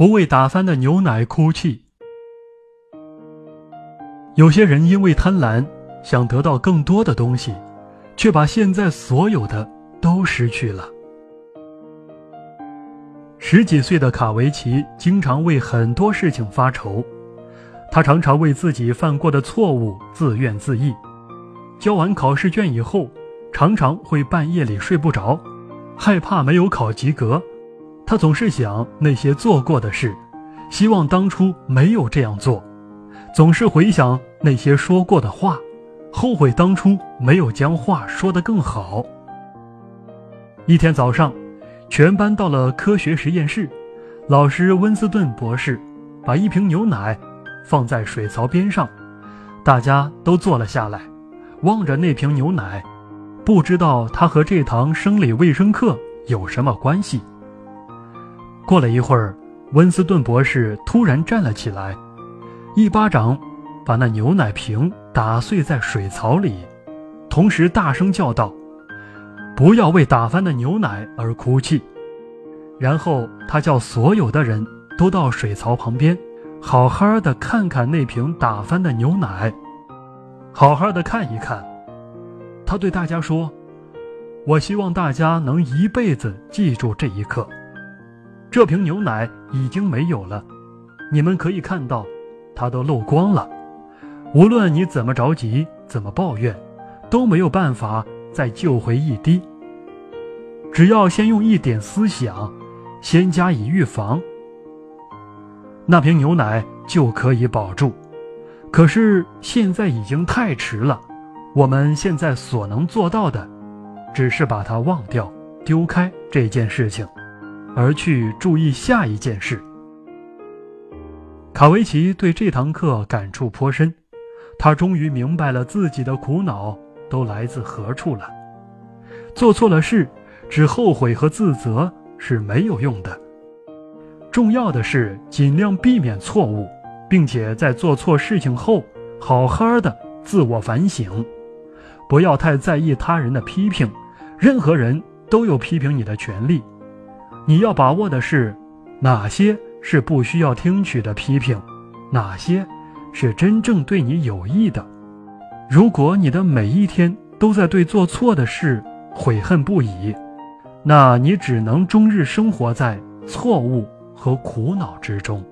不为打翻的牛奶哭泣。有些人因为贪婪，想得到更多的东西，却把现在所有的都失去了。十几岁的卡维奇经常为很多事情发愁，他常常为自己犯过的错误自怨自艾。交完考试卷以后，常常会半夜里睡不着，害怕没有考及格。他总是想那些做过的事，希望当初没有这样做，总是回想那些说过的话，后悔当初没有将话说得更好。一天早上，全班到了科学实验室，老师温斯顿博士把一瓶牛奶放在水槽边上，大家都坐了下来，望着那瓶牛奶，不知道它和这堂生理卫生课有什么关系。过了一会儿，温斯顿博士突然站了起来，一巴掌把那牛奶瓶打碎在水槽里，同时大声叫道：“不要为打翻的牛奶而哭泣。”然后他叫所有的人都到水槽旁边，好好的看看那瓶打翻的牛奶，好好的看一看。他对大家说：“我希望大家能一辈子记住这一刻。”这瓶牛奶已经没有了，你们可以看到，它都漏光了。无论你怎么着急，怎么抱怨，都没有办法再救回一滴。只要先用一点思想，先加以预防，那瓶牛奶就可以保住。可是现在已经太迟了，我们现在所能做到的，只是把它忘掉、丢开这件事情。而去注意下一件事。卡维奇对这堂课感触颇深，他终于明白了自己的苦恼都来自何处了。做错了事，只后悔和自责是没有用的。重要的是尽量避免错误，并且在做错事情后，好好的自我反省，不要太在意他人的批评。任何人都有批评你的权利。你要把握的是，哪些是不需要听取的批评，哪些是真正对你有益的。如果你的每一天都在对做错的事悔恨不已，那你只能终日生活在错误和苦恼之中。